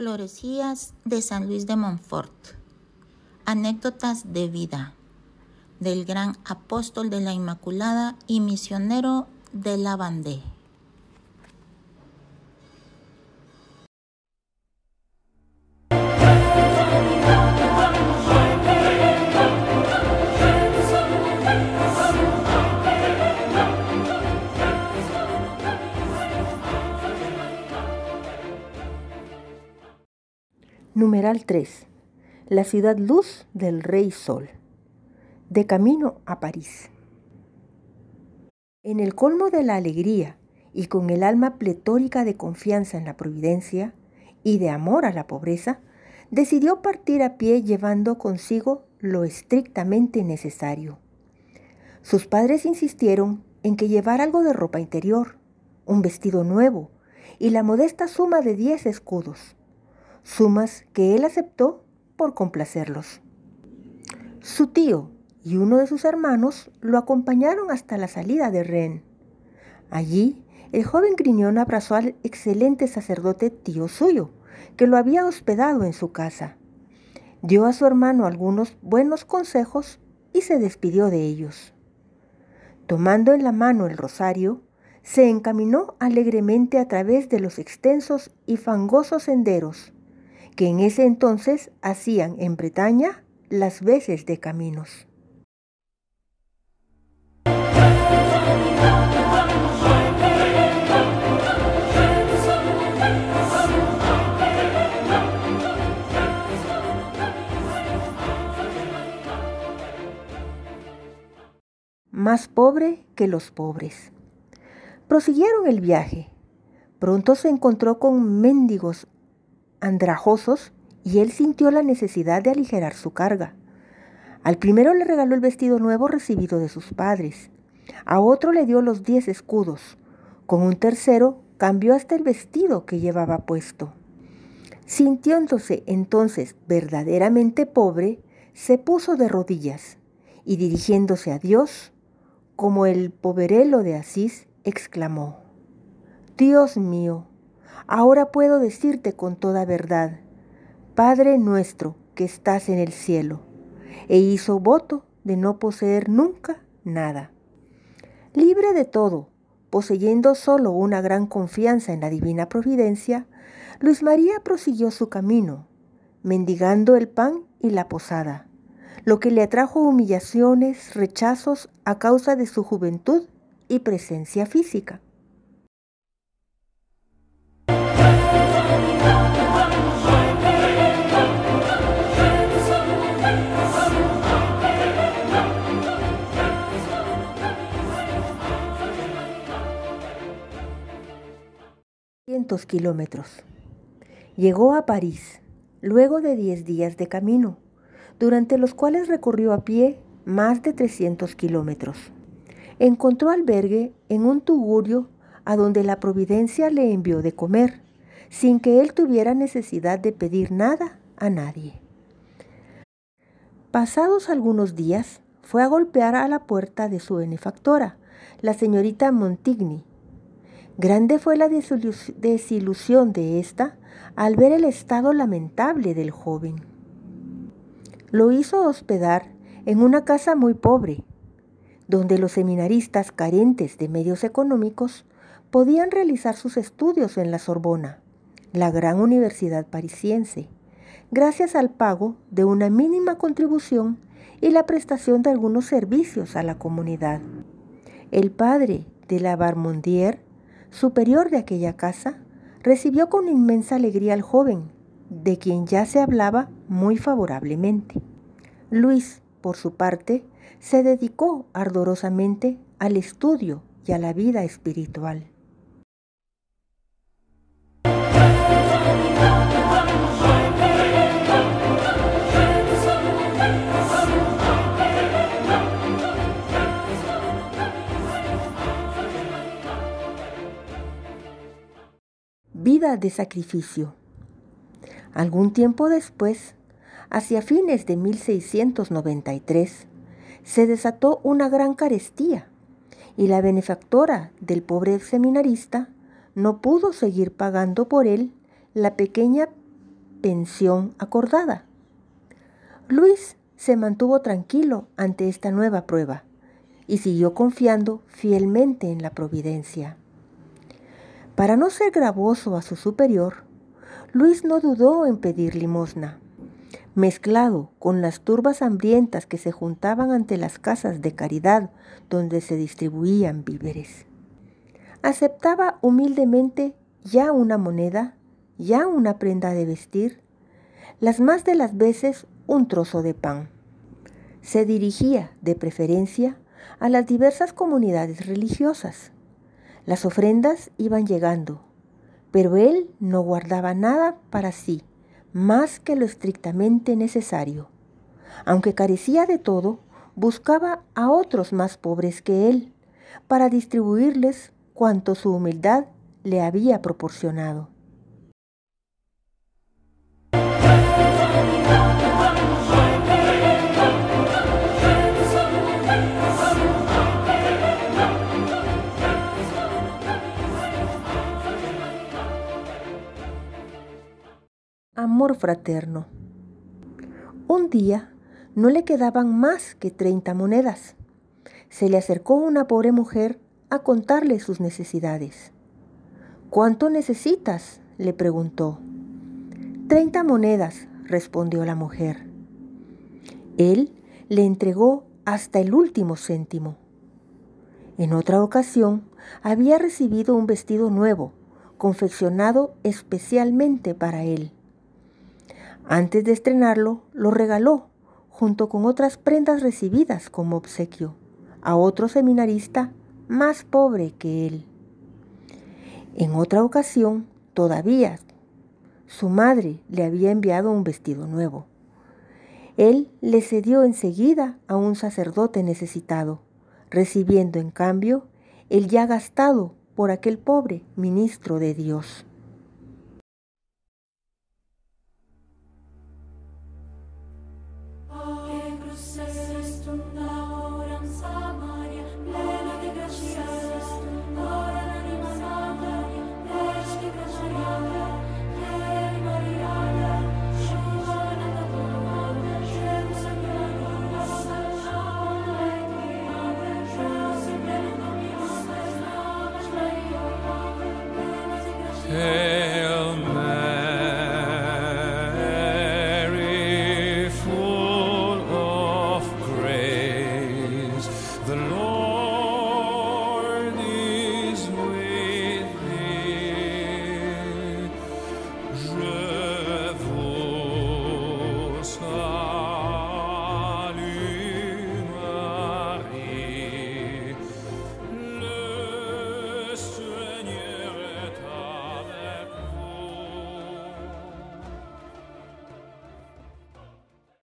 Florecías de San Luis de Montfort. Anécdotas de vida del gran apóstol de la Inmaculada y misionero de la Bandé. Numeral 3. La ciudad luz del Rey Sol. De camino a París. En el colmo de la alegría y con el alma pletórica de confianza en la providencia y de amor a la pobreza, decidió partir a pie llevando consigo lo estrictamente necesario. Sus padres insistieron en que llevara algo de ropa interior, un vestido nuevo y la modesta suma de diez escudos sumas que él aceptó por complacerlos. Su tío y uno de sus hermanos lo acompañaron hasta la salida de Ren. Allí, el joven Griñón abrazó al excelente sacerdote tío suyo, que lo había hospedado en su casa. Dio a su hermano algunos buenos consejos y se despidió de ellos. Tomando en la mano el rosario, se encaminó alegremente a través de los extensos y fangosos senderos que en ese entonces hacían en Bretaña las veces de caminos. Más pobre que los pobres. Prosiguieron el viaje. Pronto se encontró con mendigos andrajosos y él sintió la necesidad de aligerar su carga. Al primero le regaló el vestido nuevo recibido de sus padres. A otro le dio los diez escudos. Con un tercero cambió hasta el vestido que llevaba puesto. Sintiéndose entonces verdaderamente pobre, se puso de rodillas y dirigiéndose a Dios, como el poverelo de Asís, exclamó, Dios mío, Ahora puedo decirte con toda verdad, Padre nuestro que estás en el cielo, e hizo voto de no poseer nunca nada. Libre de todo, poseyendo solo una gran confianza en la divina providencia, Luis María prosiguió su camino, mendigando el pan y la posada, lo que le atrajo humillaciones, rechazos a causa de su juventud y presencia física. Kilómetros. Llegó a París, luego de 10 días de camino, durante los cuales recorrió a pie más de 300 kilómetros. Encontró albergue en un tugurio a donde la providencia le envió de comer, sin que él tuviera necesidad de pedir nada a nadie. Pasados algunos días, fue a golpear a la puerta de su benefactora, la señorita Montigny, Grande fue la desilusión de ésta al ver el estado lamentable del joven. Lo hizo hospedar en una casa muy pobre, donde los seminaristas carentes de medios económicos podían realizar sus estudios en la Sorbona, la gran universidad parisiense, gracias al pago de una mínima contribución y la prestación de algunos servicios a la comunidad. El padre de la Barmondier superior de aquella casa, recibió con inmensa alegría al joven, de quien ya se hablaba muy favorablemente. Luis, por su parte, se dedicó ardorosamente al estudio y a la vida espiritual. De sacrificio. Algún tiempo después, hacia fines de 1693, se desató una gran carestía y la benefactora del pobre seminarista no pudo seguir pagando por él la pequeña pensión acordada. Luis se mantuvo tranquilo ante esta nueva prueba y siguió confiando fielmente en la providencia. Para no ser gravoso a su superior, Luis no dudó en pedir limosna. Mezclado con las turbas hambrientas que se juntaban ante las casas de caridad donde se distribuían víveres. Aceptaba humildemente ya una moneda, ya una prenda de vestir, las más de las veces un trozo de pan. Se dirigía, de preferencia, a las diversas comunidades religiosas. Las ofrendas iban llegando, pero él no guardaba nada para sí, más que lo estrictamente necesario. Aunque carecía de todo, buscaba a otros más pobres que él, para distribuirles cuanto su humildad le había proporcionado. Amor fraterno. Un día no le quedaban más que treinta monedas. Se le acercó una pobre mujer a contarle sus necesidades. ¿Cuánto necesitas? le preguntó. Treinta monedas, respondió la mujer. Él le entregó hasta el último céntimo. En otra ocasión había recibido un vestido nuevo, confeccionado especialmente para él. Antes de estrenarlo, lo regaló, junto con otras prendas recibidas como obsequio, a otro seminarista más pobre que él. En otra ocasión, todavía, su madre le había enviado un vestido nuevo. Él le cedió enseguida a un sacerdote necesitado, recibiendo en cambio el ya gastado por aquel pobre ministro de Dios.